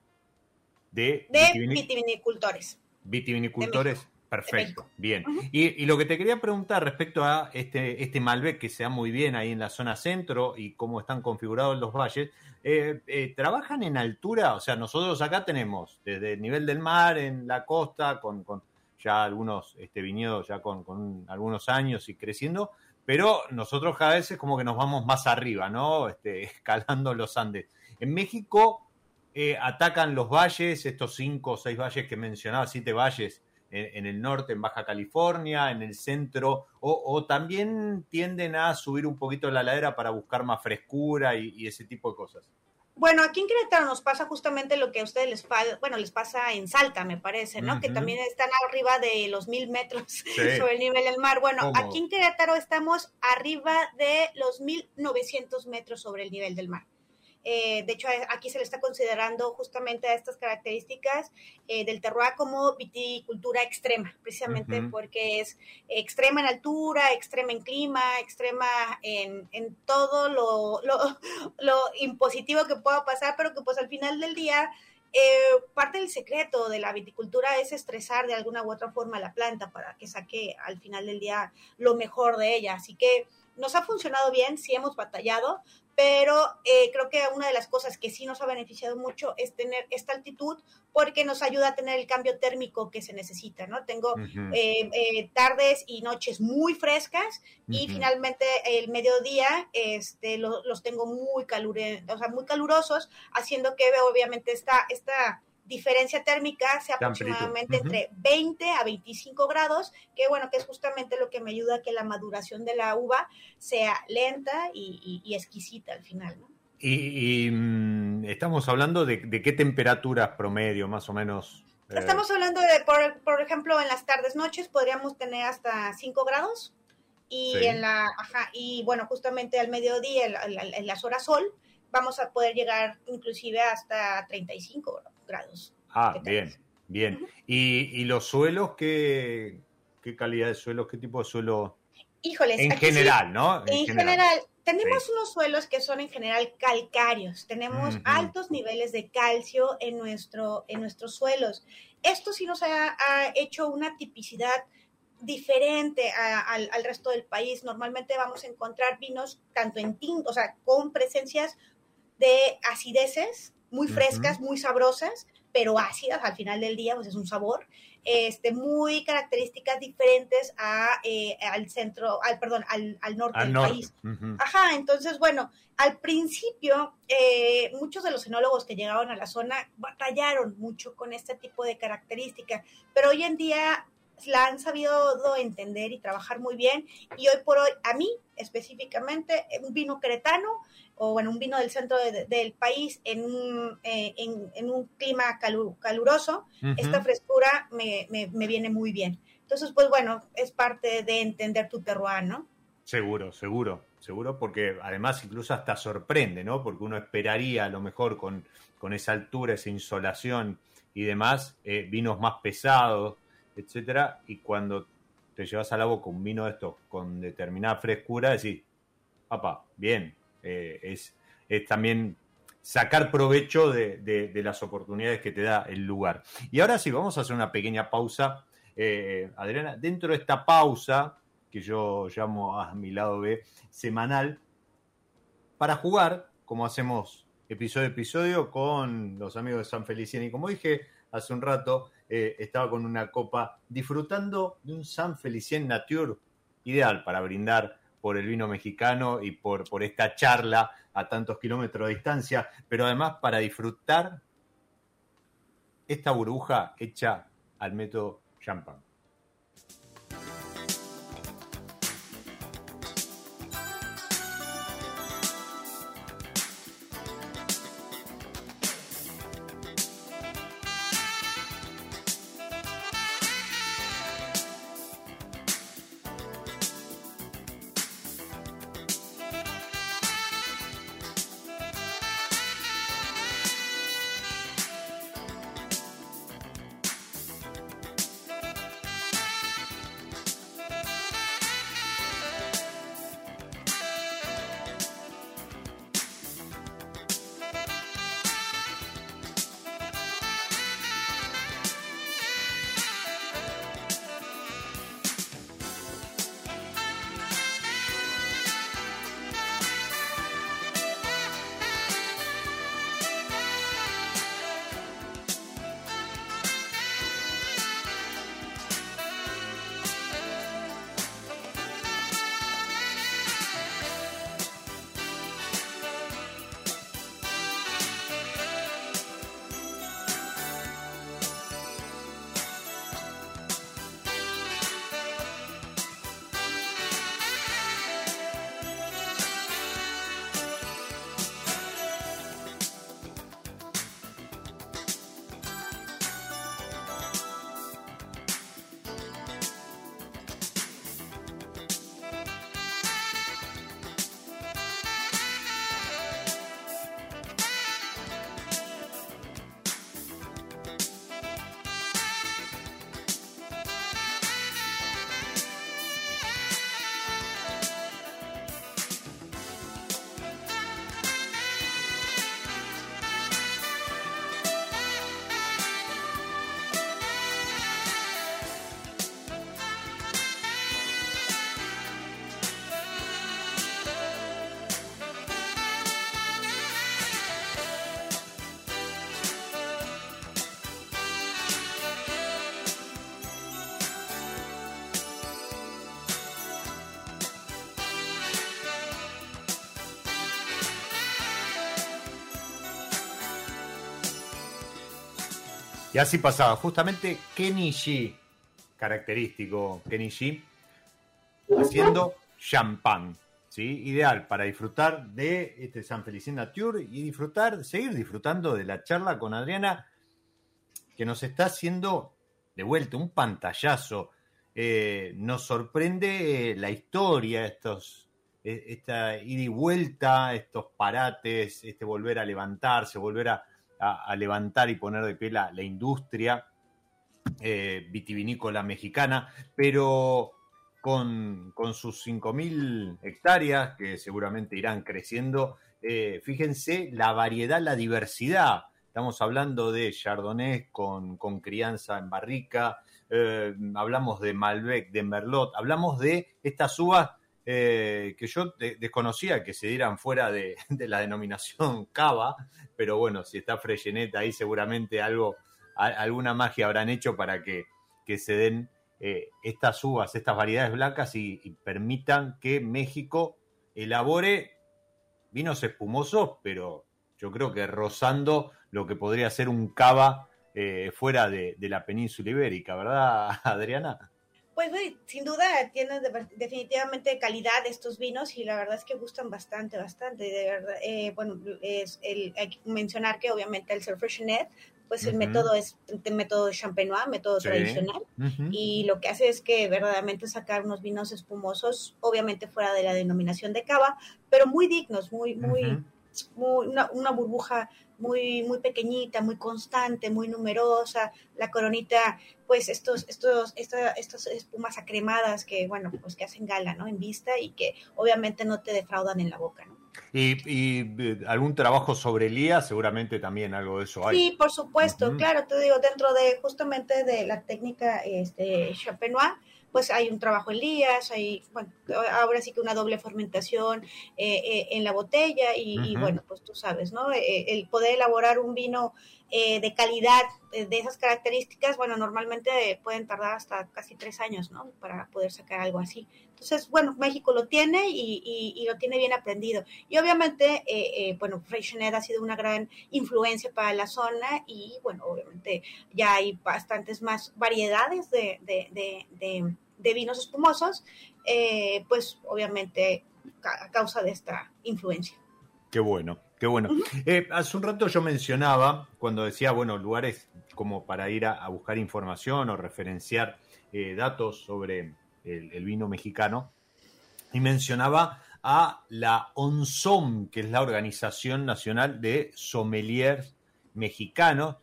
de, vitivinicultores. Vitivinicultores, perfecto, bien. y, lo que te quería preguntar respecto a este, este Malbec que se da muy bien ahí en la zona centro y cómo están configurados los valles, eh, eh, ¿trabajan en altura? O sea, nosotros acá tenemos desde el nivel del mar en la costa, con, ya algunos este, viñedos ya con, algunos años y creciendo, pero nosotros cada vez es como que nos vamos más arriba, ¿no? Este, <laughs> escalando los Andes. En México eh, atacan los valles, estos cinco o seis valles que mencionaba, siete valles en, el norte, en Baja California, en el centro, o, también tienden a subir un poquito la ladera para buscar más frescura y, ese tipo de cosas. Bueno, aquí en Querétaro nos pasa justamente lo que a ustedes les pasa, bueno, les pasa en Salta, me parece, ¿no? Que también están arriba de los mil metros <laughs> sobre el nivel del mar. Bueno, aquí en Querétaro estamos arriba de los mil novecientos metros sobre el nivel del mar. Eh, de hecho, aquí se le está considerando justamente a estas características eh, del terroir como viticultura extrema, precisamente porque es extrema en altura, extrema en clima, extrema en, todo lo, lo, impositivo que pueda pasar, pero que pues al final del día eh, parte del secreto de la viticultura es estresar de alguna u otra forma la planta para que saque al final del día lo mejor de ella. Así que nos ha funcionado bien, sí hemos batallado, pero eh, creo que una de las cosas que sí nos ha beneficiado mucho es tener esta altitud porque nos ayuda a tener el cambio térmico que se necesita, ¿no? Tengo eh, eh, tardes y noches muy frescas y finalmente el mediodía este, los tengo muy, calure, o sea, muy calurosos, haciendo que obviamente esta, esta diferencia térmica sea aproximadamente entre 20 a 25 grados, que bueno, que es justamente lo que me ayuda a que la maduración de la uva sea lenta y, exquisita al final, ¿no? Y, mm, estamos hablando de, qué temperaturas promedio, más o menos. Eh? Estamos hablando de, por, ejemplo, en las tardes, noches podríamos tener hasta 5 grados y en la, ajá, y bueno, justamente al mediodía, en, las horas sol, vamos a poder llegar inclusive hasta 35 grados. Ah, bien, bien. ¿Y, los suelos, ¿qué, qué calidad de suelos, qué tipo de suelo? Híjoles. En general, ¿no? En, general. Tenemos unos suelos que son en general calcáreos, tenemos altos niveles de calcio en, nuestro, en nuestros suelos. Esto sí nos ha, hecho una tipicidad diferente al, al, resto del país. Normalmente vamos a encontrar vinos tanto en tinto, o sea, con presencias de acideces muy frescas, muy sabrosas, pero ácidas al final del día, pues es un sabor, este, muy características diferentes a, eh, al centro, al, perdón, al, norte del país. Ajá, entonces, bueno, al principio, eh, muchos de los enólogos que llegaron a la zona batallaron mucho con este tipo de características, pero hoy en día la han sabido entender y trabajar muy bien y hoy por hoy, a mí específicamente, un vino cretano o bueno, un vino del centro del país en un, eh, en, un clima caluroso, esta frescura me, me, viene muy bien. Entonces, pues bueno, es parte de entender tu terroir, ¿no? Seguro, seguro, seguro, porque además incluso hasta sorprende, ¿no? Porque uno esperaría a lo mejor con, con esa altura, esa insolación y demás, eh, vinos más pesados, etcétera, y cuando te llevas a la boca un vino de estos con determinada frescura, decís, papá, bien, eh, es, es también sacar provecho de, de, las oportunidades que te da el lugar. Y ahora sí, vamos a hacer una pequeña pausa. Eh, Adriana, dentro de esta pausa, que yo llamo a mi lado B, semanal, para jugar, como hacemos episodio a episodio, con los amigos de San Feliciano. Y como dije hace un rato, eh, estaba con una copa disfrutando de un San Felicien Nature, ideal para brindar por el vino mexicano y por, por esta charla a tantos kilómetros de distancia, pero además para disfrutar esta burbuja hecha al método champán. Y así pasaba, justamente G, característico G, haciendo champán, ¿sí? Ideal para disfrutar de este San Felicien Nature y disfrutar, seguir disfrutando de la charla con Adriana, que nos está haciendo de vuelta un pantallazo. Eh, nos sorprende la historia, e, esta ida y vuelta, estos parates, este volver a levantarse, volver a a, levantar y poner de pie la, la industria eh, vitivinícola mexicana, pero con, con sus 5.000 hectáreas, que seguramente irán creciendo, eh, fíjense la variedad, la diversidad. Estamos hablando de Chardonnay con, con crianza en barrica, eh, hablamos de Malbec, de Merlot, hablamos de estas uvas eh, que yo de, desconocía que se dieran fuera de, <laughs> la denominación cava, pero bueno, si está Freyenet ahí seguramente algo, alguna magia habrán hecho para que, que se den eh, estas uvas, estas variedades blancas y, permitan que México elabore vinos espumosos, pero yo creo que rozando lo que podría ser un cava eh, fuera de la península ibérica, ¿verdad, <laughs> Adriana? Pues sin duda tienen definitivamente calidad estos vinos y la verdad es que gustan bastante, bastante. De verdad, eh, bueno, es el, hay que mencionar que obviamente el Surfreshenet pues el método es el método champenois, método Sí. tradicional. Y lo que hace es que verdaderamente sacar unos vinos espumosos, obviamente fuera de la denominación de cava, pero muy dignos, muy, muy, Ujú. Muy- una, una burbuja muy, muy pequeñita, muy constante, muy numerosa, la coronita, pues estos, estos, esta- estas espumas acremadas que, bueno, pues que hacen gala, ¿no? En vista y que obviamente no te defraudan en la boca, ¿no? Y, y, eh, algún trabajo sobre Lía, seguramente también algo de eso hay. Sí, por supuesto, claro, te digo, dentro de justamente de la técnica este, champenois, pues hay un trabajo en lías, hay, bueno, ahora sí que una doble fermentación eh, eh, en la botella y, y, bueno, pues tú sabes, ¿no? Eh, el poder elaborar un vino eh, de calidad eh, de esas características, bueno, normalmente pueden tardar hasta casi tres años, ¿no? Para poder sacar algo así. Entonces, bueno, México lo tiene y, y- y lo tiene bien aprendido. Y obviamente, eh, eh, bueno, Freixenet ha sido una gran influencia para la zona y, bueno, obviamente ya hay bastantes más variedades de, de- de- de- de vinos espumosos, eh, pues obviamente a causa de esta influencia. Qué bueno, qué bueno. Eh, hace un rato yo mencionaba, cuando decía, bueno, lugares como para ir a, a buscar información o referenciar eh, datos sobre el, el vino mexicano, y mencionaba a la ONSOM, que es la Organización Nacional de Sommeliers Mexicanos,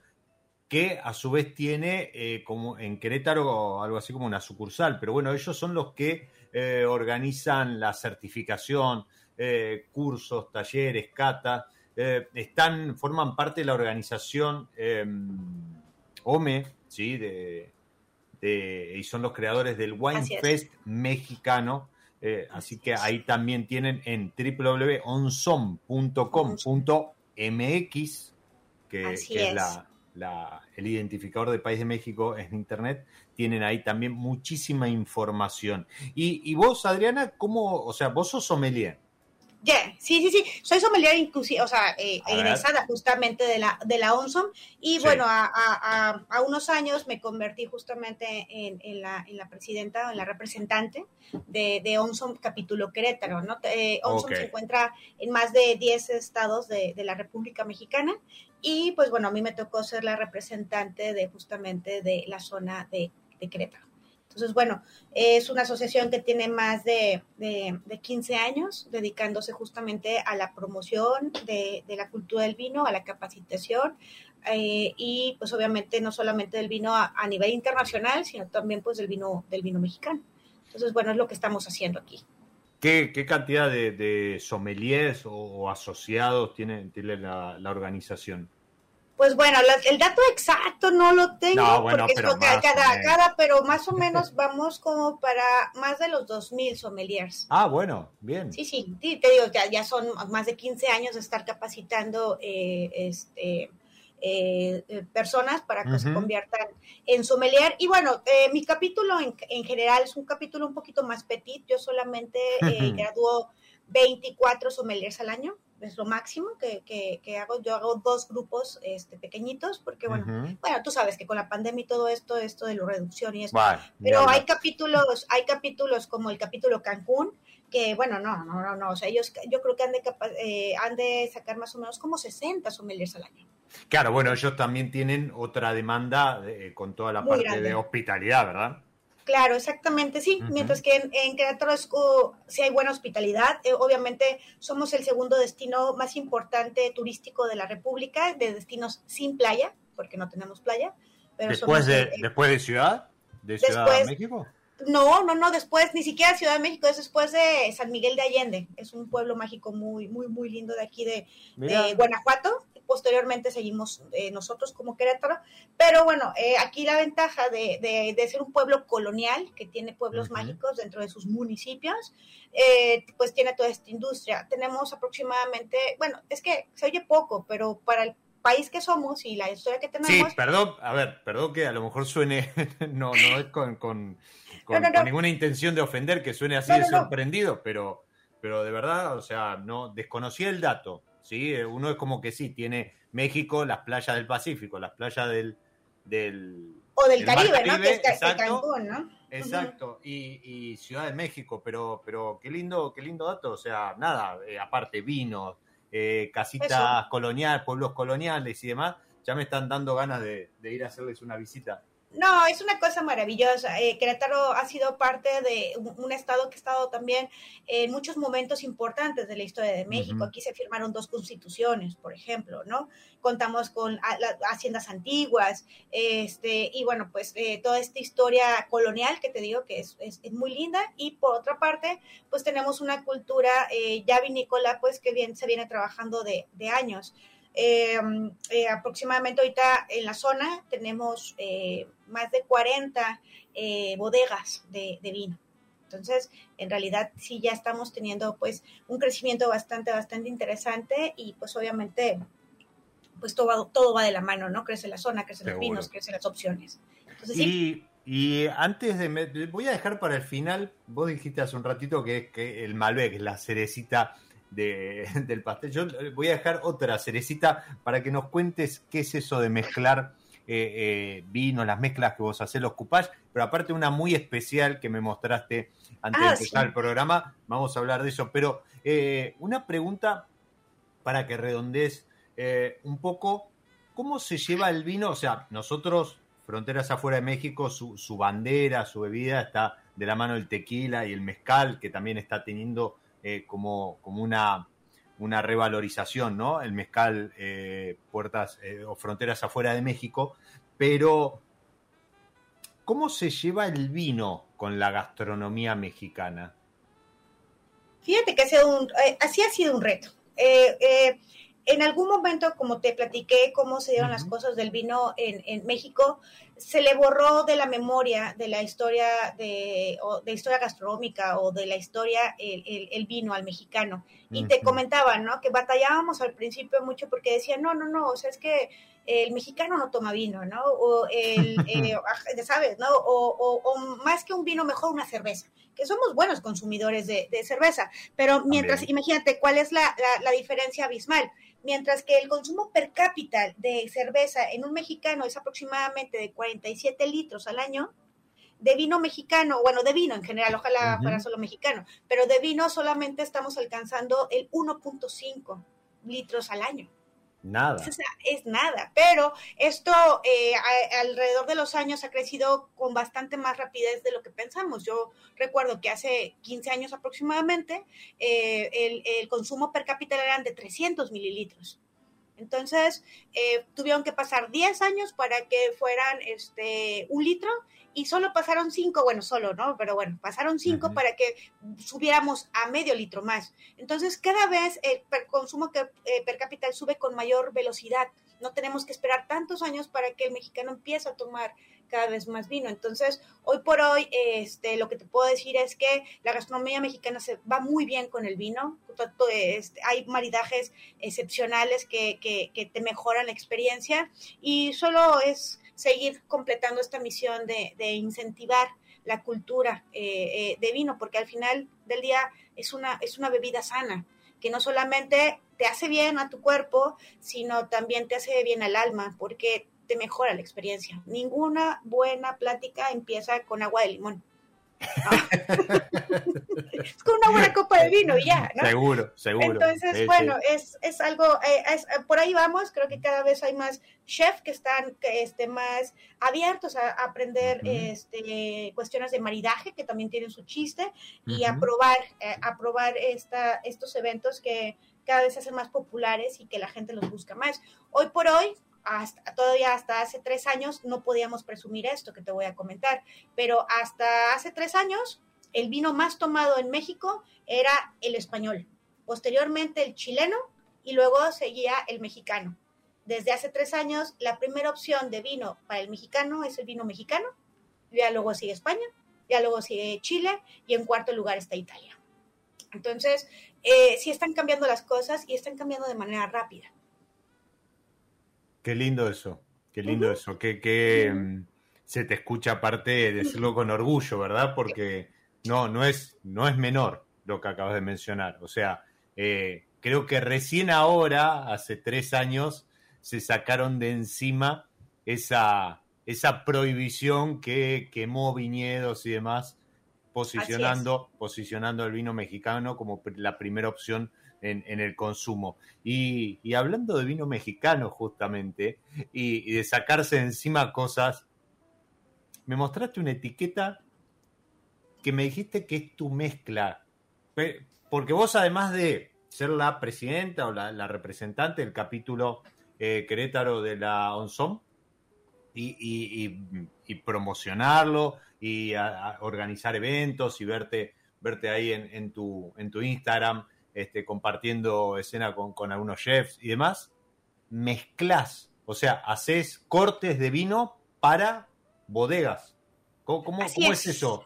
que a su vez tiene eh, como en Querétaro algo así como una sucursal, pero bueno, ellos son los que eh, organizan la certificación, eh, cursos, talleres, catas, están, forman parte de la organización eh, OME, ¿sí? De, de- y son los creadores del Wine Así es. Fest mexicano. así, que ahí también tienen en www.onsom.com.mx, que, Así que es, es. la, la- el identificador del país de México en internet, tienen ahí también muchísima información. Y, y vos, Adriana, ¿cómo? O sea, vos sos sommelier. Ya, sí, sí, sí. Soy sommelier inclusive, o sea, eh, egresada justamente de la, de la ONSOM. Y Sí. bueno, a, a- a- unos años me convertí justamente en, en la, en la presidenta o en la representante de, de ONSOM capítulo Querétaro, ¿no? Eh, ONSOM Ok. se encuentra en más de 10 estados de, de la República Mexicana. Y pues bueno, a mí me tocó ser la representante de justamente de la zona de, de Querétaro. Entonces, bueno, es una asociación que tiene más de, de, de 15 años dedicándose justamente a la promoción de, de la cultura del vino, a la capacitación eh, y pues obviamente no solamente del vino a, a nivel internacional, sino también pues del vino, del vino mexicano. Entonces, bueno, es lo que estamos haciendo aquí. ¿Qué, qué cantidad de, de sommeliers o, o asociados tiene, tiene la, la organización? Pues bueno, la- el dato exacto no lo tengo, No, bueno, porque es pero co- cada, cada, cada- pero más o menos <laughs> vamos como para más de los 2.000 sommeliers. Ah, bueno, bien. Sí, sí, sí, te digo, ya, ya son más de 15 años de estar capacitando eh, este, eh, eh, personas para que se conviertan en sommelier. Y bueno, eh, mi capítulo en, en general es un capítulo un poquito más petit. Yo solamente eh, Ujú. gradúo 24 sommeliers al año, es lo máximo que, que- que hago. Yo hago dos grupos este, pequeñitos porque, bueno, bueno, tú sabes que con la pandemia y todo esto, esto de la reducción y esto, Vale, pero hay capítulos, hay capítulos como el capítulo Cancún, que bueno, no, no, no, no, o sea, ellos yo creo que han de, eh, han de sacar más o menos como 60 sommeliers al año. Claro, bueno, ellos también tienen otra demanda eh, con toda la Muy parte grande. de hospitalidad, ¿verdad? Claro, exactamente, sí. Mientras que en, en Querétaro co- sí hay buena hospitalidad. Eh, obviamente somos el segundo destino más importante turístico de la República, de destinos sin playa, porque no tenemos playa. Pero Después somos de, después de Ciudad, de Ciudad de México. No, no, no, después, ni siquiera Ciudad de México, es después de San Miguel de Allende. Es un pueblo mágico muy, muy, muy lindo de aquí de, Guanajuato. Posteriormente seguimos eh, nosotros como Querétaro. Pero bueno, eh, aquí la ventaja de, de- de ser un pueblo colonial, que tiene pueblos mágicos dentro de sus municipios, eh, pues tiene toda esta industria. Tenemos aproximadamente, bueno, es que se oye poco, pero para el país que somos y la historia que Sí, tenemos, perdón, a ver, perdón que a lo mejor suene, <laughs> no, no es con, con- con- No, no, no. con ninguna intención de ofender, que suene así de sorprendido, pero, pero de verdad, o sea, no desconocía el dato, ¿sí? Eh, Uno es como que sí, tiene México, las playas del Pacífico, las playas del... del o del Caribe, ¿no? Que es exacto. Cancún, ¿no? Exacto, y, y Ciudad de México, pero, pero qué lindo, qué lindo dato, o sea, nada, eh, aparte vinos, eh, casitas coloniales, pueblos coloniales y demás, ya me están dando ganas de, de ir a hacerles una visita. No, es una cosa maravillosa. Eh, Querétaro ha sido parte de un, estado que ha estado también en muchos momentos importantes de la historia de México. Uh -huh. Aquí se firmaron dos constituciones, por ejemplo, ¿no? Contamos con a, las haciendas antiguas, este, y bueno, pues eh, toda esta historia colonial que te digo que es, es, es, muy linda. Y por otra parte, pues tenemos una cultura eh, ya vinícola, pues que bien se viene trabajando de, de años. Eh, eh, aproximadamente ahorita en la zona tenemos eh, más de 40 eh, bodegas de, de, vino. Entonces, en realidad sí ya estamos teniendo pues un crecimiento bastante, bastante interesante y pues obviamente pues todo, va, todo va de la mano, ¿no? Crece la zona, crecen los vinos, crecen las opciones. Entonces, y, sí. y antes de, voy a dejar para el final, vos dijiste hace un ratito que, que el Malbec, la cerecita de, <laughs> del pastel. Yo voy a dejar otra cerecita para que nos cuentes qué es eso de mezclar eh, eh, vino, las mezclas que vos hacés, los cupás, pero aparte una muy especial que me mostraste antes ah, de empezar sí. el programa, vamos a hablar de eso. Pero eh, una pregunta para que redondees eh, un poco, ¿cómo se lleva el vino? O sea, nosotros, fronteras afuera de México, su, su bandera, su bebida está de la mano del tequila y el mezcal, que también está teniendo eh, como, como una, una revalorización, ¿no? El mezcal, eh, puertas eh, o fronteras afuera de México, pero ¿cómo se lleva el vino con la gastronomía mexicana? Fíjate que ha sido un, así ha sido un reto. Eh, en algún momento, como te platiqué cómo se dieron uh -huh. las cosas del vino en, en, México, se le borró de la memoria de la historia de, o de historia gastronómica o de la historia el, el, el vino al mexicano. Y uh -huh. te comentaban, ¿no? Que batallábamos al principio mucho porque decían, no, no, no, o sea, es que el mexicano no toma vino, ¿no? O el, <laughs> eh, ya sabes, ¿no? O, o, o, más que un vino, mejor una cerveza, que somos buenos consumidores de, de cerveza, pero mientras, También. imagínate cuál es la, la, la diferencia abismal mientras que el consumo per cápita de cerveza en un mexicano es aproximadamente de 47 litros al año, de vino mexicano, bueno, de vino en general, ojalá uh -huh. fuera solo mexicano, pero de vino solamente estamos alcanzando el 1.5 litros al año. Nada. Es, nada, pero esto eh, alrededor de los años ha crecido con bastante más rapidez de lo que pensamos. Yo recuerdo que hace 15 años aproximadamente eh, el, el, consumo per cápita eran de 300 mililitros. Entonces, eh, tuvieron que pasar 10 años para que fueran este, un litro y solo pasaron 5, bueno, solo, ¿no? Pero bueno, pasaron 5 uh -huh. para que subiéramos a medio litro más. Entonces, cada vez el per consumo que, eh, per cápita sube con mayor velocidad. No tenemos que esperar tantos años para que el mexicano empiece a tomar cada vez más vino. Entonces, hoy por hoy, este, lo que te puedo decir es que la gastronomía mexicana se va muy bien con el vino. Este, hay maridajes excepcionales que, que, que te mejoran la experiencia y solo es seguir completando esta misión de, incentivar la cultura eh, eh, de vino, porque al final del día es una, es una bebida sana, que no solamente te hace bien a tu cuerpo, sino también te hace bien al alma, porque te mejora la experiencia. Ninguna buena plática empieza con agua de limón. Ah. <laughs> es con una buena copa de vino y ya, ¿no? Seguro, seguro. Entonces, sí, bueno, sí. Es, es algo, eh, es, por ahí vamos, creo que cada vez hay más chefs que están este, más abiertos a, a aprender uh -huh. este, cuestiones de maridaje, que también tienen su chiste, uh -huh. y a probar, eh, a probar esta, estos eventos que cada vez se hacen más populares y que la gente los busca más. Hoy por hoy, hasta, todavía hasta hace tres años no podíamos presumir esto que te voy a comentar, pero hasta hace tres años el vino más tomado en México era el español, posteriormente el chileno y luego seguía el mexicano. Desde hace tres años la primera opción de vino para el mexicano es el vino mexicano, ya luego sigue España, ya luego sigue Chile y en cuarto lugar está Italia. Entonces, eh, sí están cambiando las cosas y están cambiando de manera rápida. Qué lindo eso, qué lindo uh -huh. eso, que, que -huh. se te escucha aparte decirlo con orgullo, ¿verdad? Porque no, no es, no es menor lo que acabas de mencionar. O sea, eh, creo que recién ahora, hace tres años, se sacaron de encima esa, esa prohibición que quemó viñedos y demás, posicionando, posicionando el vino mexicano como la primera opción en, el consumo. Y, y, hablando de vino mexicano justamente, y, de sacarse de encima cosas, me mostraste una etiqueta que me dijiste que es tu mezcla. Porque vos además de ser la presidenta o la, representante del capítulo eh, Querétaro de la ONSOM, y, y, y, promocionarlo y organizar eventos y verte, verte ahí en, tu, en tu Instagram este, compartiendo escena con, con algunos chefs y demás, mezclas, o sea, haces cortes de vino para bodegas. ¿Cómo, cómo, cómo es. es eso?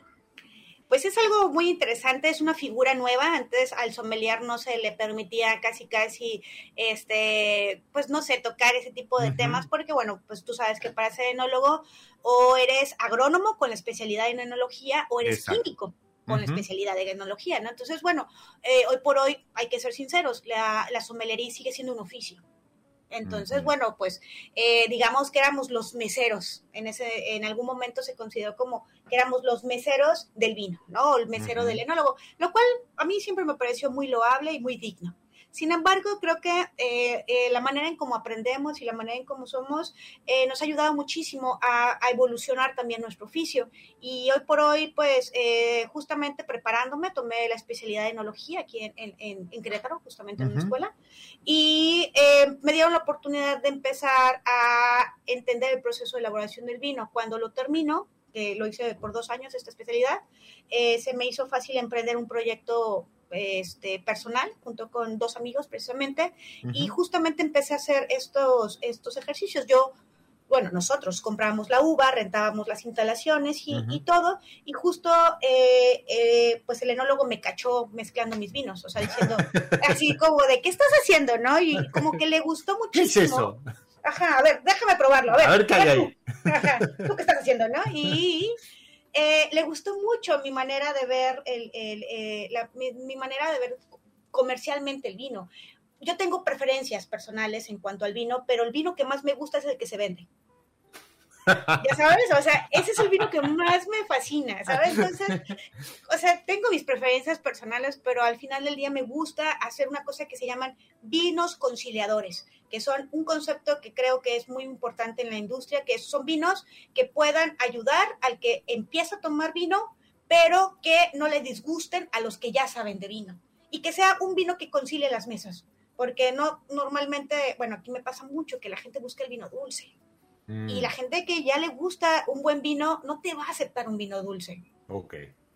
pues es algo muy interesante, es una figura nueva, antes al sommelier no se le permitía casi casi, este, pues no sé, tocar ese tipo de uh -huh. temas, porque bueno, pues tú sabes que para ser enólogo o eres agrónomo con la especialidad en enología o eres Exacto. químico con uh -huh. la especialidad de enología, ¿no? Entonces, bueno, eh, hoy por hoy hay que ser sinceros, la, la sommelería sigue siendo un oficio. Entonces, uh -huh. bueno, pues eh, digamos que éramos los meseros. En ese, en algún momento se consideró como que éramos los meseros del vino, ¿no? O el mesero uh -huh. del enólogo, lo cual a mí siempre me pareció muy loable y muy digno. Sin embargo, creo que eh, eh, la manera en cómo aprendemos y la manera en cómo somos eh, nos ha ayudado muchísimo a, a, evolucionar también nuestro oficio. Y hoy por hoy, pues, eh, justamente preparándome, tomé la especialidad de enología aquí en, en, en Querétaro, justamente uh -huh. en la escuela, y eh, me dieron la oportunidad de empezar a entender el proceso de elaboración del vino. Cuando lo termino, que lo hice por dos años, esta especialidad, eh, se me hizo fácil emprender un proyecto este, personal junto con dos amigos precisamente uh -huh. y justamente empecé a hacer estos, estos ejercicios. Yo, bueno, nosotros comprábamos la uva, rentábamos las instalaciones y, uh -huh. y todo y justo eh, eh, pues el enólogo me cachó mezclando mis vinos, o sea, diciendo <laughs> así como de, ¿qué estás haciendo? ¿no? Y como que le gustó muchísimo. ¿Qué es eso? Ajá, a ver, déjame probarlo. A ver, a ver ahí. Ajá, ¿tú qué estás haciendo, no? Y eh, le gustó mucho mi manera de ver, el, el, eh, la, mi, mi, manera de ver comercialmente el vino. Yo tengo preferencias personales en cuanto al vino, pero el vino que más me gusta es el que se vende. Ya sabes, o sea, ese es el vino que más me fascina, ¿sabes? Entonces, o sea, tengo mis preferencias personales, pero al final del día me gusta hacer una cosa que se llaman vinos conciliadores, que son un concepto que creo que es muy importante en la industria, que son vinos que puedan ayudar al que empieza a tomar vino, pero que no le disgusten a los que ya saben de vino. Y que sea un vino que concilie las mesas. Porque no, normalmente, bueno, aquí me pasa mucho que la gente busca el vino dulce Mm. Y la gente que ya le gusta un buen vino no te va a aceptar un vino dulce. Ok.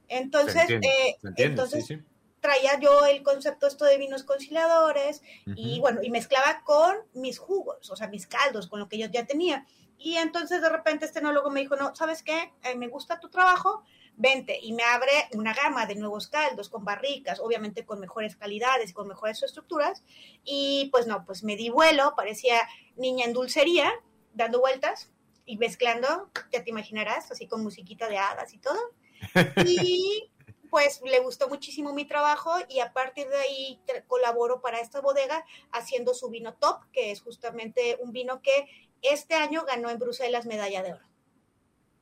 Entonces, eh, entonces sí, sí. traía yo el concepto esto de vinos conciliadores uh -huh. y bueno, y mezclaba con mis jugos, o sea, mis caldos, con lo que yo ya tenía. Y entonces de repente este enólogo me dijo, no, ¿sabes qué? Eh, me gusta tu trabajo, vente. Y me abre una gama de nuevos caldos con barricas, obviamente con mejores calidades, con mejores estructuras. Y pues no, pues me di vuelo, parecía niña en dulcería dando vueltas y mezclando, ya te imaginarás, así con musiquita de hadas y todo. <laughs> Y pues le gustó muchísimo mi trabajo y a partir de ahí colaboro para esta bodega haciendo su vino top, que es justamente un vino que este año ganó en Bruselas medalla de oro.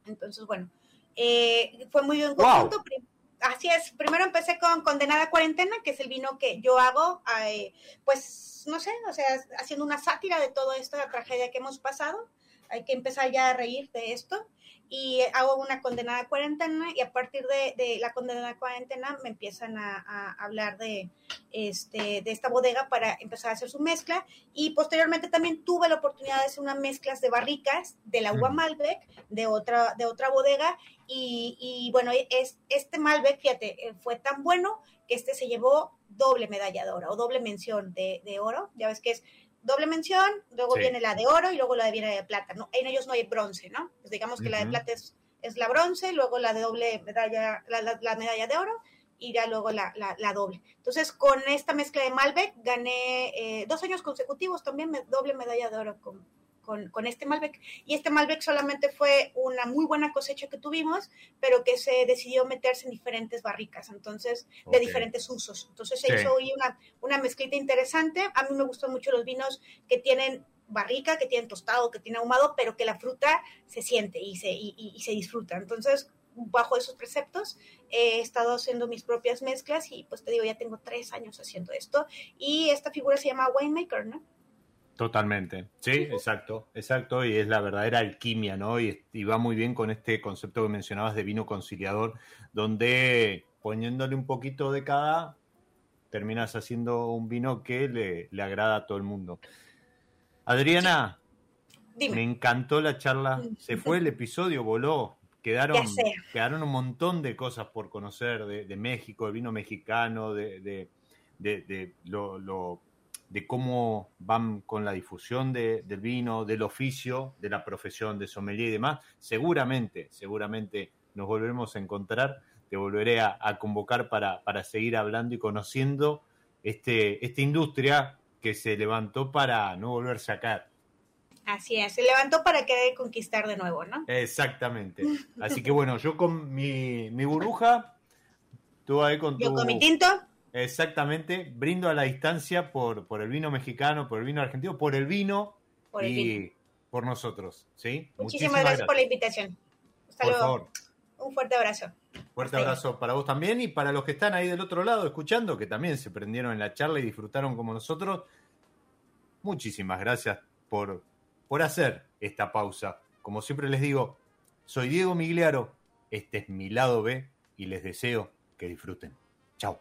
Entonces, bueno, eh, fue muy bien conjunto. Wow. Así es, primero empecé con Condenada Cuarentena, que es el vino que yo hago, eh, pues, no sé, o sea, haciendo una sátira de toda esta tragedia que hemos pasado. Hay que empezar ya a reír de esto y hago una condenada cuarentena y a partir de, de la condenada cuarentena me empiezan a, a, hablar de, este, de esta bodega para empezar a hacer su mezcla. Y posteriormente también tuve la oportunidad de hacer unas mezclas de barricas de la uva Malbec de otra, de otra bodega. Y, y bueno, es, este Malbec, fíjate, eh, fue tan bueno que este se llevó doble medalla de oro o doble mención de, de oro, ya ves que es doble mención, luego sí. viene la de oro y luego la de viene de plata, ¿no? En ellos no hay bronce, ¿no? Pues digamos que uh -huh. la de plata es, es, la bronce, luego la de doble medalla, la, la, la medalla de oro y ya luego la, la, doble. Entonces, con esta mezcla de Malbec gané eh, dos años consecutivos también me, doble medalla de oro con, con, con, este Malbec. Y este Malbec solamente fue una muy buena cosecha que tuvimos, pero que se decidió meterse en diferentes barricas, entonces, okay. de diferentes usos. Entonces se sí. hizo hoy una, una mezclita interesante. A mí me gustan mucho los vinos que tienen barrica, que tienen tostado, que tienen ahumado, pero que la fruta se siente y se, y, y, y se disfruta. Entonces, bajo esos preceptos he estado haciendo mis propias mezclas y pues te digo, ya tengo tres años haciendo esto y esta figura se llama winemaker, ¿no? Totalmente, sí, exacto, exacto, y es la verdadera alquimia, ¿no? Y, y, va muy bien con este concepto que mencionabas de vino conciliador, donde poniéndole un poquito de cada, terminas haciendo un vino que le, le agrada a todo el mundo. Adriana, me encantó la charla, se fue el episodio, voló, quedaron, quedaron un montón de cosas por conocer de, de México, el vino mexicano, de, de, de lo, lo de cómo van con la difusión de, del vino, del oficio, de la profesión de sommelier y demás. Seguramente, seguramente nos volveremos a encontrar, te volveré a, a convocar para, para, seguir hablando y conociendo este, esta industria que se levantó para no volverse a caer. Así es, se levantó para querer conquistar de nuevo, ¿no? Exactamente. <laughs> Así que bueno, yo con mi, mi burbuja, tú ahí con tu... Yo con mi tinto. Exactamente, brindo a la distancia por, por el vino mexicano, por el vino argentino, por el vino por el y vino. por nosotros. ¿sí? Muchísimas, Muchísimas gracias, gracias, por la invitación. Hasta por luego. favor. Un fuerte abrazo. Fuerte abrazo para vos también y para los que están ahí del otro lado escuchando, que también se prendieron en la charla y disfrutaron como nosotros. Muchísimas gracias por, por hacer esta pausa. Como siempre les digo, soy Diego Migliaro, este es mi lado B y les deseo que disfruten. Chao.